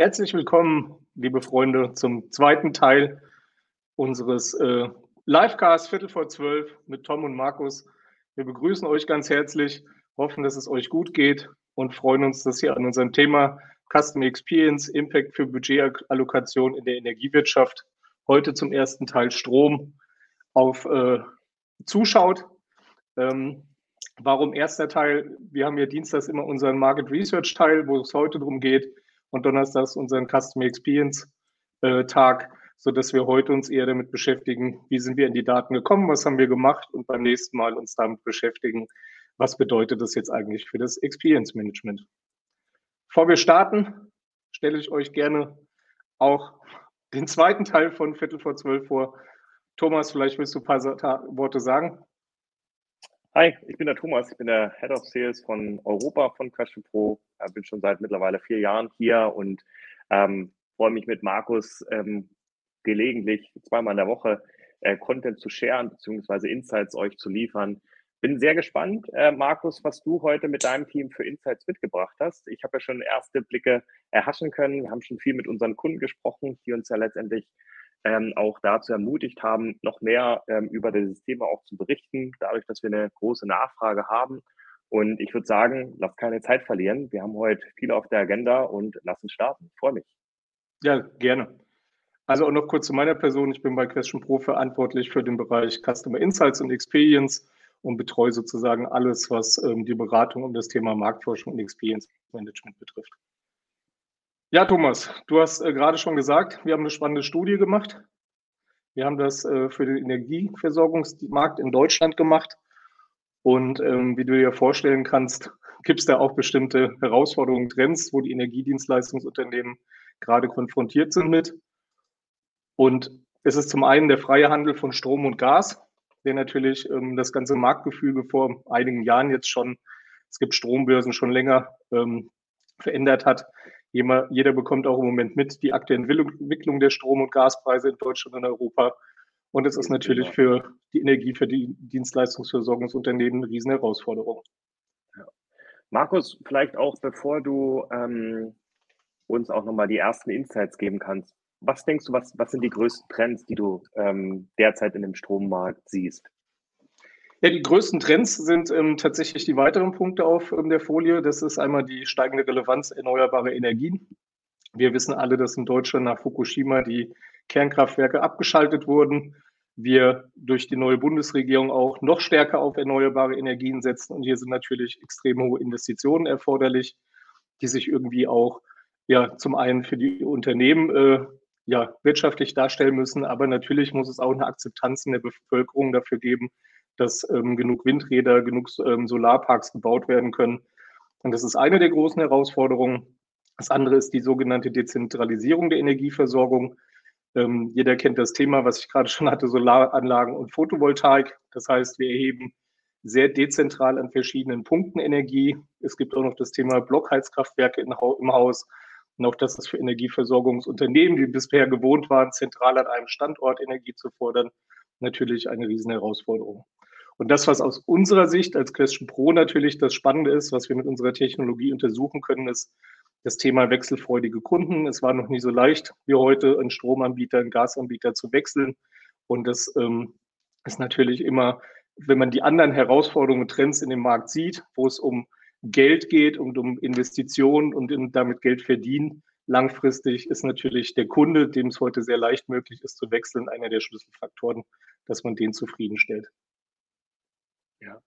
Herzlich willkommen, liebe Freunde, zum zweiten Teil unseres äh, Livecasts Viertel vor zwölf mit Tom und Markus. Wir begrüßen euch ganz herzlich, hoffen, dass es euch gut geht und freuen uns, dass ihr an unserem Thema Customer Experience, Impact für Budgetallokation in der Energiewirtschaft heute zum ersten Teil Strom auf äh, zuschaut. Ähm, warum erster Teil? Wir haben ja dienstags immer unseren Market Research Teil, wo es heute darum geht, und donnerstags unseren Customer Experience äh, Tag, so dass wir heute uns eher damit beschäftigen, wie sind wir in die Daten gekommen, was haben wir gemacht und beim nächsten Mal uns damit beschäftigen, was bedeutet das jetzt eigentlich für das Experience Management. Bevor wir starten, stelle ich euch gerne auch den zweiten Teil von Viertel vor zwölf vor. Thomas, vielleicht willst du ein paar Worte sagen? Hi, ich bin der Thomas, ich bin der Head of Sales von Europa von Question Pro. Ich bin schon seit mittlerweile vier Jahren hier und ähm, freue mich mit Markus ähm, gelegentlich zweimal in der Woche äh, Content zu sharen bzw. Insights euch zu liefern. Bin sehr gespannt, äh, Markus, was du heute mit deinem Team für Insights mitgebracht hast. Ich habe ja schon erste Blicke erhaschen können. Wir haben schon viel mit unseren Kunden gesprochen, die uns ja letztendlich ähm, auch dazu ermutigt haben, noch mehr ähm, über dieses Thema auch zu berichten, dadurch, dass wir eine große Nachfrage haben. Und ich würde sagen, lass keine Zeit verlieren. Wir haben heute viel auf der Agenda und lass uns starten. Freue mich. Ja, gerne. Also auch noch kurz zu meiner Person. Ich bin bei Question Pro verantwortlich für den Bereich Customer Insights und Experience und betreue sozusagen alles, was ähm, die Beratung um das Thema Marktforschung und Experience Management betrifft. Ja, Thomas, du hast äh, gerade schon gesagt, wir haben eine spannende Studie gemacht. Wir haben das äh, für den Energieversorgungsmarkt in Deutschland gemacht. Und ähm, wie du dir vorstellen kannst, gibt es da auch bestimmte Herausforderungen, Trends, wo die Energiedienstleistungsunternehmen gerade konfrontiert sind mit. Und es ist zum einen der freie Handel von Strom und Gas, der natürlich ähm, das ganze Marktgefüge vor einigen Jahren jetzt schon, es gibt Strombörsen schon länger, ähm, verändert hat. Jeder, bekommt auch im Moment mit die aktuelle Entwicklung der Strom- und Gaspreise in Deutschland und Europa. Und es ist natürlich für die Energie, für die Dienstleistungsversorgungsunternehmen eine riesen Herausforderung. Markus, vielleicht auch, bevor du ähm, uns auch nochmal die ersten Insights geben kannst. Was denkst du, was, was sind die größten Trends, die du ähm, derzeit in dem Strommarkt siehst? Ja, die größten Trends sind ähm, tatsächlich die weiteren Punkte auf ähm, der Folie. Das ist einmal die steigende Relevanz erneuerbarer Energien. Wir wissen alle, dass in Deutschland nach Fukushima die Kernkraftwerke abgeschaltet wurden. Wir durch die neue Bundesregierung auch noch stärker auf erneuerbare Energien setzen. Und hier sind natürlich extrem hohe Investitionen erforderlich, die sich irgendwie auch ja zum einen für die Unternehmen äh, ja wirtschaftlich darstellen müssen, aber natürlich muss es auch eine Akzeptanz in der Bevölkerung dafür geben, dass ähm, genug Windräder, genug ähm, Solarparks gebaut werden können. Und das ist eine der großen Herausforderungen. Das andere ist die sogenannte Dezentralisierung der Energieversorgung. Ähm, jeder kennt das Thema, was ich gerade schon hatte, Solaranlagen und Photovoltaik. Das heißt, wir erheben sehr dezentral an verschiedenen Punkten Energie. Es gibt auch noch das Thema Blockheizkraftwerke im Haus. Und auch das ist für Energieversorgungsunternehmen, die bisher gewohnt waren, zentral an einem Standort Energie zu fordern, natürlich eine riesen Herausforderung. Und das, was aus unserer Sicht als Question Pro natürlich das Spannende ist, was wir mit unserer Technologie untersuchen können, ist das Thema wechselfreudige Kunden. Es war noch nie so leicht wie heute, einen Stromanbieter, einen Gasanbieter zu wechseln. Und das ähm, ist natürlich immer, wenn man die anderen Herausforderungen und Trends in dem Markt sieht, wo es um Geld geht und um Investitionen und damit Geld verdienen, langfristig ist natürlich der Kunde, dem es heute sehr leicht möglich ist zu wechseln, einer der Schlüsselfaktoren, dass man den zufriedenstellt. Ja.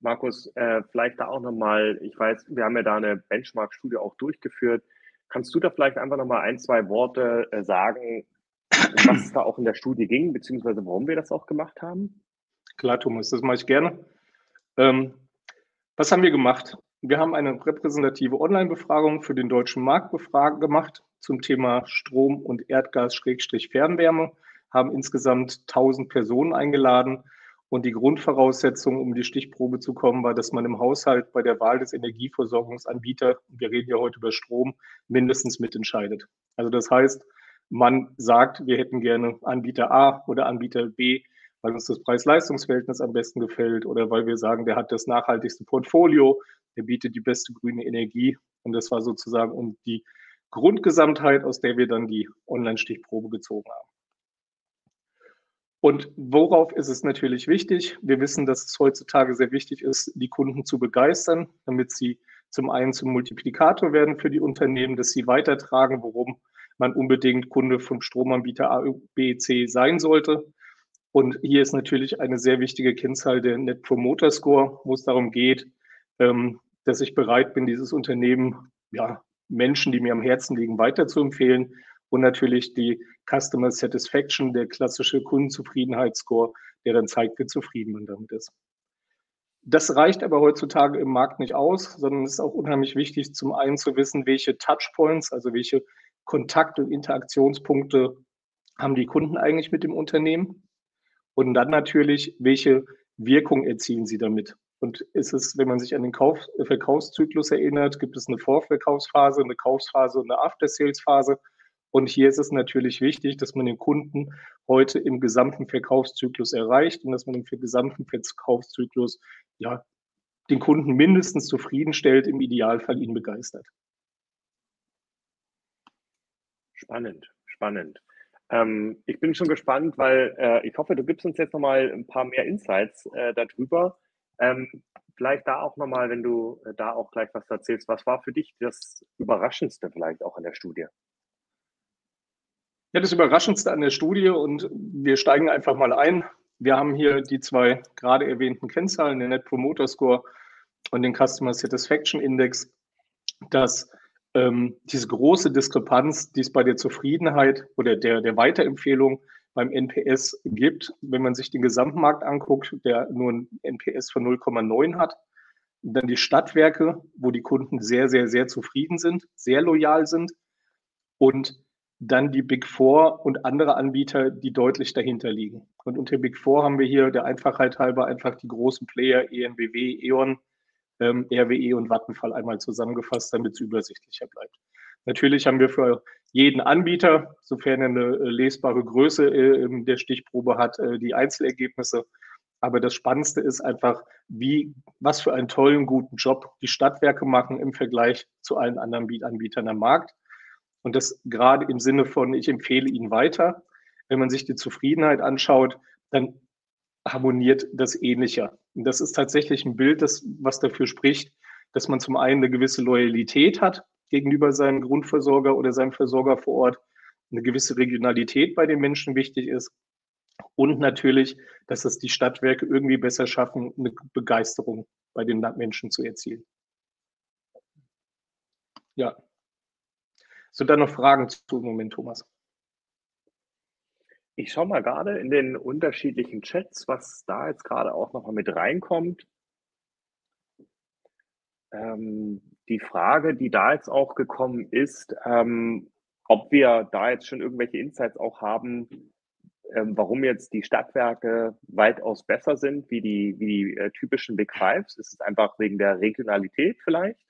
Markus, äh, vielleicht da auch nochmal, ich weiß, wir haben ja da eine Benchmark-Studie auch durchgeführt. Kannst du da vielleicht einfach nochmal ein, zwei Worte äh, sagen, was es da auch in der Studie ging, beziehungsweise warum wir das auch gemacht haben? Klar, Thomas, das mache ich gerne. Ähm, was haben wir gemacht? Wir haben eine repräsentative Online-Befragung für den deutschen Markt gemacht zum Thema Strom und Erdgas-Fernwärme, haben insgesamt 1000 Personen eingeladen und die Grundvoraussetzung, um die Stichprobe zu kommen, war, dass man im Haushalt bei der Wahl des Energieversorgungsanbieters, wir reden ja heute über Strom, mindestens mitentscheidet. Also das heißt, man sagt, wir hätten gerne Anbieter A oder Anbieter B, weil uns das Preis-Leistungs-Verhältnis am besten gefällt oder weil wir sagen, der hat das nachhaltigste Portfolio, der bietet die beste grüne Energie. Und das war sozusagen um die Grundgesamtheit, aus der wir dann die Online-Stichprobe gezogen haben. Und worauf ist es natürlich wichtig? Wir wissen, dass es heutzutage sehr wichtig ist, die Kunden zu begeistern, damit sie zum einen zum Multiplikator werden für die Unternehmen, dass sie weitertragen, worum man unbedingt Kunde vom Stromanbieter A, B, C sein sollte. Und hier ist natürlich eine sehr wichtige Kennzahl der Net Promoter Score, wo es darum geht, ähm, dass ich bereit bin, dieses Unternehmen ja, Menschen, die mir am Herzen liegen, weiterzuempfehlen. Und natürlich die Customer Satisfaction, der klassische Kundenzufriedenheitsscore, der dann zeigt, wie zufrieden man damit ist. Das reicht aber heutzutage im Markt nicht aus, sondern es ist auch unheimlich wichtig, zum einen zu wissen, welche Touchpoints, also welche Kontakt- und Interaktionspunkte haben die Kunden eigentlich mit dem Unternehmen? Und dann natürlich, welche Wirkung erzielen sie damit? Und ist es, wenn man sich an den Kauf Verkaufszyklus erinnert, gibt es eine Vorverkaufsphase, eine Kaufsphase und eine After-Sales-Phase. Und hier ist es natürlich wichtig, dass man den Kunden heute im gesamten Verkaufszyklus erreicht und dass man im gesamten Verkaufszyklus ja, den Kunden mindestens zufriedenstellt, im Idealfall ihn begeistert. Spannend, spannend. Ähm, ich bin schon gespannt, weil äh, ich hoffe, du gibst uns jetzt nochmal ein paar mehr Insights äh, darüber. Ähm, vielleicht da auch nochmal, wenn du äh, da auch gleich was erzählst, was war für dich das Überraschendste vielleicht auch in der Studie? Ja, das Überraschendste an der Studie und wir steigen einfach mal ein. Wir haben hier die zwei gerade erwähnten Kennzahlen, den Net Promoter Score und den Customer Satisfaction Index, dass ähm, diese große Diskrepanz, die es bei der Zufriedenheit oder der, der Weiterempfehlung beim NPS gibt, wenn man sich den Gesamtmarkt anguckt, der nur ein NPS von 0,9 hat, dann die Stadtwerke, wo die Kunden sehr, sehr, sehr zufrieden sind, sehr loyal sind und dann die Big Four und andere Anbieter, die deutlich dahinter liegen. Und unter Big Four haben wir hier der Einfachheit halber einfach die großen Player ENBW, E.ON, ähm, RWE und Vattenfall einmal zusammengefasst, damit es übersichtlicher bleibt. Natürlich haben wir für jeden Anbieter, sofern er eine äh, lesbare Größe äh, der Stichprobe hat, äh, die Einzelergebnisse. Aber das Spannendste ist einfach, wie, was für einen tollen, guten Job die Stadtwerke machen im Vergleich zu allen anderen Anbietern am Markt. Und das gerade im Sinne von, ich empfehle Ihnen weiter. Wenn man sich die Zufriedenheit anschaut, dann harmoniert das ähnlicher. Und das ist tatsächlich ein Bild, das, was dafür spricht, dass man zum einen eine gewisse Loyalität hat gegenüber seinem Grundversorger oder seinem Versorger vor Ort, eine gewisse Regionalität bei den Menschen wichtig ist und natürlich, dass es die Stadtwerke irgendwie besser schaffen, eine Begeisterung bei den Menschen zu erzielen. Ja. Sind da noch Fragen zu Moment, Thomas? Ich schaue mal gerade in den unterschiedlichen Chats, was da jetzt gerade auch noch mal mit reinkommt. Ähm, die Frage, die da jetzt auch gekommen ist, ähm, ob wir da jetzt schon irgendwelche Insights auch haben, ähm, warum jetzt die Stadtwerke weitaus besser sind wie die, wie die äh, typischen Big Fives. Ist es einfach wegen der Regionalität vielleicht?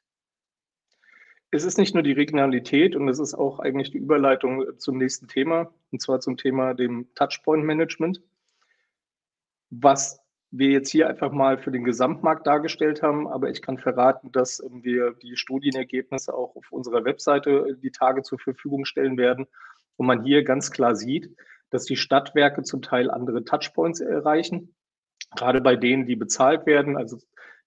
Es ist nicht nur die Regionalität und es ist auch eigentlich die Überleitung zum nächsten Thema, und zwar zum Thema dem Touchpoint Management. Was wir jetzt hier einfach mal für den Gesamtmarkt dargestellt haben, aber ich kann verraten, dass wir die Studienergebnisse auch auf unserer Webseite die Tage zur Verfügung stellen werden und man hier ganz klar sieht, dass die Stadtwerke zum Teil andere Touchpoints erreichen, gerade bei denen, die bezahlt werden, also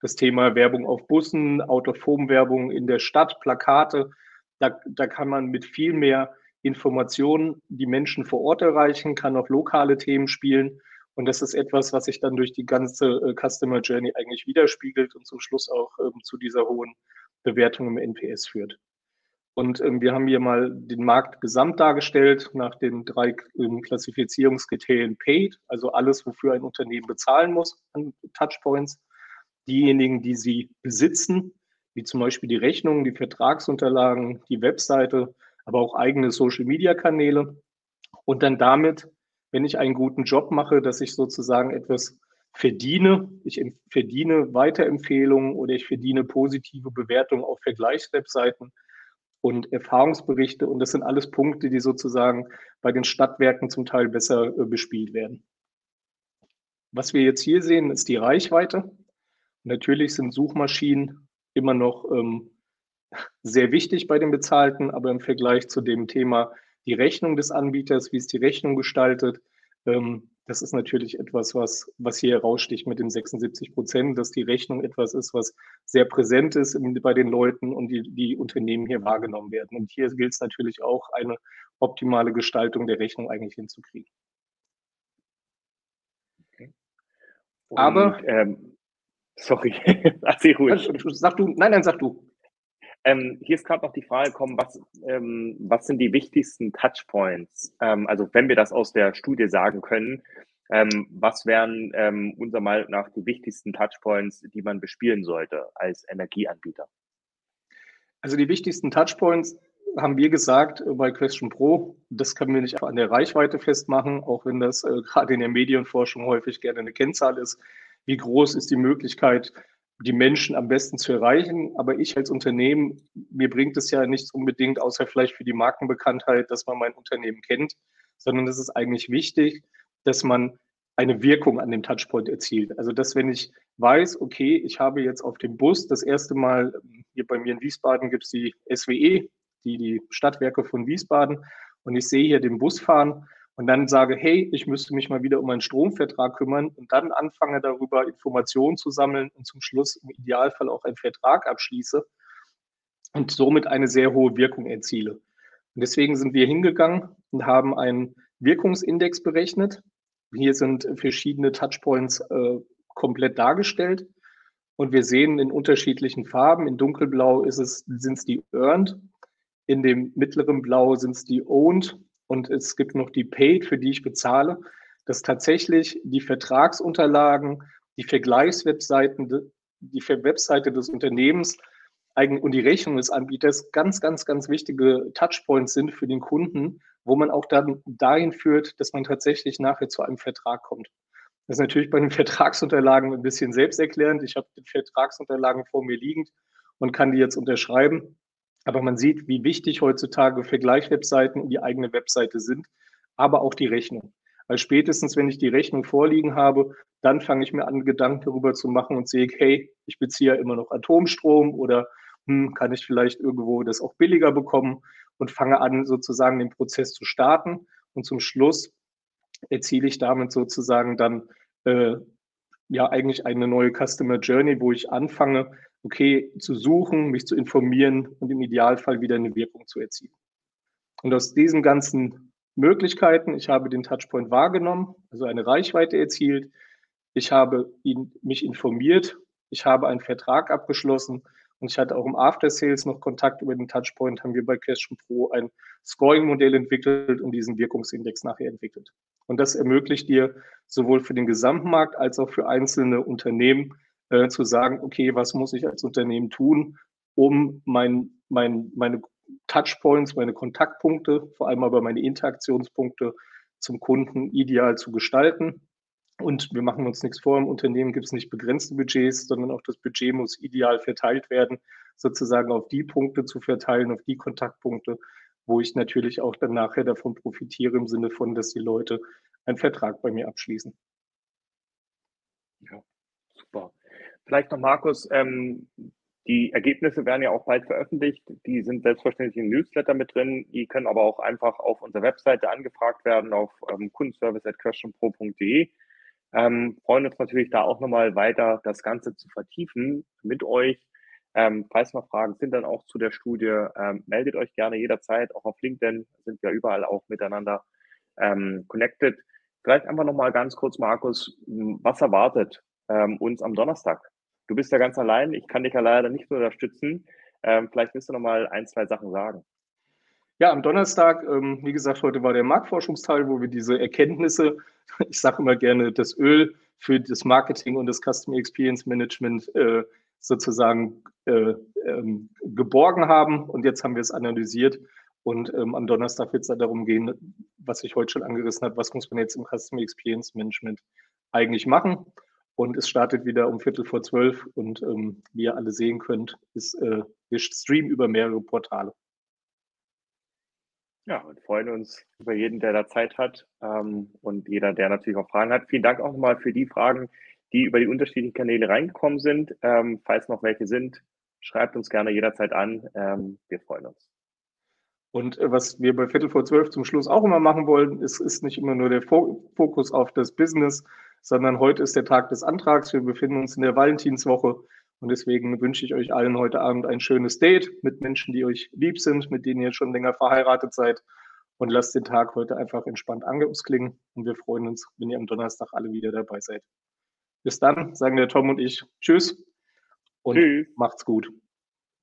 das Thema Werbung auf Bussen, Autophom-Werbung in der Stadt, Plakate, da, da kann man mit viel mehr Informationen die Menschen vor Ort erreichen, kann auf lokale Themen spielen und das ist etwas, was sich dann durch die ganze äh, Customer Journey eigentlich widerspiegelt und zum Schluss auch ähm, zu dieser hohen Bewertung im NPS führt. Und ähm, wir haben hier mal den Markt gesamt dargestellt nach den drei ähm, Klassifizierungskriterien Paid, also alles, wofür ein Unternehmen bezahlen muss an Touchpoints. Diejenigen, die sie besitzen, wie zum Beispiel die Rechnungen, die Vertragsunterlagen, die Webseite, aber auch eigene Social-Media-Kanäle. Und dann damit wenn ich einen guten Job mache, dass ich sozusagen etwas verdiene. Ich verdiene Weiterempfehlungen oder ich verdiene positive Bewertungen auf Vergleichswebseiten und Erfahrungsberichte. Und das sind alles Punkte, die sozusagen bei den Stadtwerken zum Teil besser äh, bespielt werden. Was wir jetzt hier sehen, ist die Reichweite. Natürlich sind Suchmaschinen immer noch ähm, sehr wichtig bei den Bezahlten, aber im Vergleich zu dem Thema die Rechnung des Anbieters, wie ist die Rechnung gestaltet, ähm, das ist natürlich etwas, was, was hier heraussticht mit den 76 Prozent, dass die Rechnung etwas ist, was sehr präsent ist bei den Leuten und die, die Unternehmen hier wahrgenommen werden. Und hier gilt es natürlich auch, eine optimale Gestaltung der Rechnung eigentlich hinzukriegen. Okay. Aber ähm, sorry, erzähl ruhig. Sag du, nein, nein, sag du. Ähm, hier ist gerade noch die Frage gekommen, was, ähm, was sind die wichtigsten Touchpoints? Ähm, also wenn wir das aus der Studie sagen können, ähm, was wären ähm, unserer Meinung nach die wichtigsten Touchpoints, die man bespielen sollte als Energieanbieter? Also die wichtigsten Touchpoints haben wir gesagt bei Question Pro, das können wir nicht an der Reichweite festmachen, auch wenn das äh, gerade in der Medienforschung häufig gerne eine Kennzahl ist. Wie groß ist die Möglichkeit, die Menschen am besten zu erreichen. Aber ich als Unternehmen, mir bringt es ja nichts unbedingt, außer vielleicht für die Markenbekanntheit, dass man mein Unternehmen kennt, sondern es ist eigentlich wichtig, dass man eine Wirkung an dem Touchpoint erzielt. Also dass wenn ich weiß, okay, ich habe jetzt auf dem Bus das erste Mal, hier bei mir in Wiesbaden gibt es die SWE, die, die Stadtwerke von Wiesbaden, und ich sehe hier den Bus fahren und dann sage, hey, ich müsste mich mal wieder um einen Stromvertrag kümmern und dann anfange darüber Informationen zu sammeln und zum Schluss im Idealfall auch einen Vertrag abschließe und somit eine sehr hohe Wirkung erziele. Und deswegen sind wir hingegangen und haben einen Wirkungsindex berechnet. Hier sind verschiedene Touchpoints äh, komplett dargestellt. Und wir sehen in unterschiedlichen Farben. In dunkelblau sind es die Earned. In dem mittleren Blau sind es die Owned und es gibt noch die Paid, für die ich bezahle, dass tatsächlich die Vertragsunterlagen, die Vergleichswebseiten, die Webseite des Unternehmens und die Rechnung des Anbieters ganz, ganz, ganz wichtige Touchpoints sind für den Kunden, wo man auch dann dahin führt, dass man tatsächlich nachher zu einem Vertrag kommt. Das ist natürlich bei den Vertragsunterlagen ein bisschen selbsterklärend. Ich habe die Vertragsunterlagen vor mir liegend und kann die jetzt unterschreiben. Aber man sieht, wie wichtig heutzutage Vergleichswebseiten und die eigene Webseite sind, aber auch die Rechnung. Weil spätestens, wenn ich die Rechnung vorliegen habe, dann fange ich mir an, Gedanken darüber zu machen und sehe, hey, ich beziehe ja immer noch Atomstrom oder hm, kann ich vielleicht irgendwo das auch billiger bekommen und fange an, sozusagen den Prozess zu starten. Und zum Schluss erziele ich damit sozusagen dann äh, ja eigentlich eine neue Customer Journey, wo ich anfange, okay, zu suchen, mich zu informieren und im Idealfall wieder eine Wirkung zu erzielen. Und aus diesen ganzen Möglichkeiten, ich habe den Touchpoint wahrgenommen, also eine Reichweite erzielt, ich habe ihn, mich informiert, ich habe einen Vertrag abgeschlossen und ich hatte auch im After Sales noch Kontakt über den Touchpoint, haben wir bei Question Pro ein Scoring-Modell entwickelt und diesen Wirkungsindex nachher entwickelt. Und das ermöglicht dir sowohl für den Gesamtmarkt als auch für einzelne Unternehmen äh, zu sagen, okay, was muss ich als Unternehmen tun, um mein, mein, meine Touchpoints, meine Kontaktpunkte, vor allem aber meine Interaktionspunkte zum Kunden ideal zu gestalten. Und wir machen uns nichts vor, im Unternehmen gibt es nicht begrenzte Budgets, sondern auch das Budget muss ideal verteilt werden, sozusagen auf die Punkte zu verteilen, auf die Kontaktpunkte, wo ich natürlich auch dann nachher davon profitiere im Sinne von, dass die Leute einen Vertrag bei mir abschließen. Ja, super. Vielleicht noch, Markus, ähm, die Ergebnisse werden ja auch bald veröffentlicht. Die sind selbstverständlich im Newsletter mit drin. Die können aber auch einfach auf unserer Webseite angefragt werden, auf ähm, kundenservice.questionpro.de. Ähm, freuen uns natürlich da auch nochmal weiter das Ganze zu vertiefen mit euch. Ähm, falls noch Fragen sind dann auch zu der Studie, ähm, meldet euch gerne jederzeit. Auch auf LinkedIn sind wir überall auch miteinander ähm, connected. Vielleicht einfach nochmal ganz kurz, Markus, was erwartet ähm, uns am Donnerstag? Du bist ja ganz allein. Ich kann dich ja leider nicht unterstützen. Ähm, vielleicht willst du noch mal ein, zwei Sachen sagen. Ja, am Donnerstag, ähm, wie gesagt, heute war der Marktforschungsteil, wo wir diese Erkenntnisse, ich sage immer gerne, das Öl für das Marketing und das Customer Experience Management äh, sozusagen äh, ähm, geborgen haben. Und jetzt haben wir es analysiert. Und ähm, am Donnerstag wird es dann darum gehen, was ich heute schon angerissen habe, was muss man jetzt im Customer Experience Management eigentlich machen. Und es startet wieder um Viertel vor zwölf. Und ähm, wie ihr alle sehen könnt, ist, äh, wir streamen über mehrere Portale. Ja, und freuen uns über jeden, der da Zeit hat ähm, und jeder, der natürlich auch Fragen hat. Vielen Dank auch nochmal für die Fragen, die über die unterschiedlichen Kanäle reingekommen sind. Ähm, falls noch welche sind, schreibt uns gerne jederzeit an. Ähm, wir freuen uns. Und äh, was wir bei Viertel vor zwölf zum Schluss auch immer machen wollen, ist, ist nicht immer nur der Fokus auf das Business, sondern heute ist der Tag des Antrags. Wir befinden uns in der Valentinswoche und deswegen wünsche ich euch allen heute Abend ein schönes Date mit Menschen, die euch lieb sind, mit denen ihr schon länger verheiratet seid und lasst den Tag heute einfach entspannt ausklingen und wir freuen uns, wenn ihr am Donnerstag alle wieder dabei seid. Bis dann, sagen der Tom und ich Tschüss und Tschüss. macht's gut.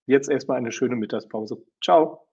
Jetzt erstmal eine schöne Mittagspause. Ciao.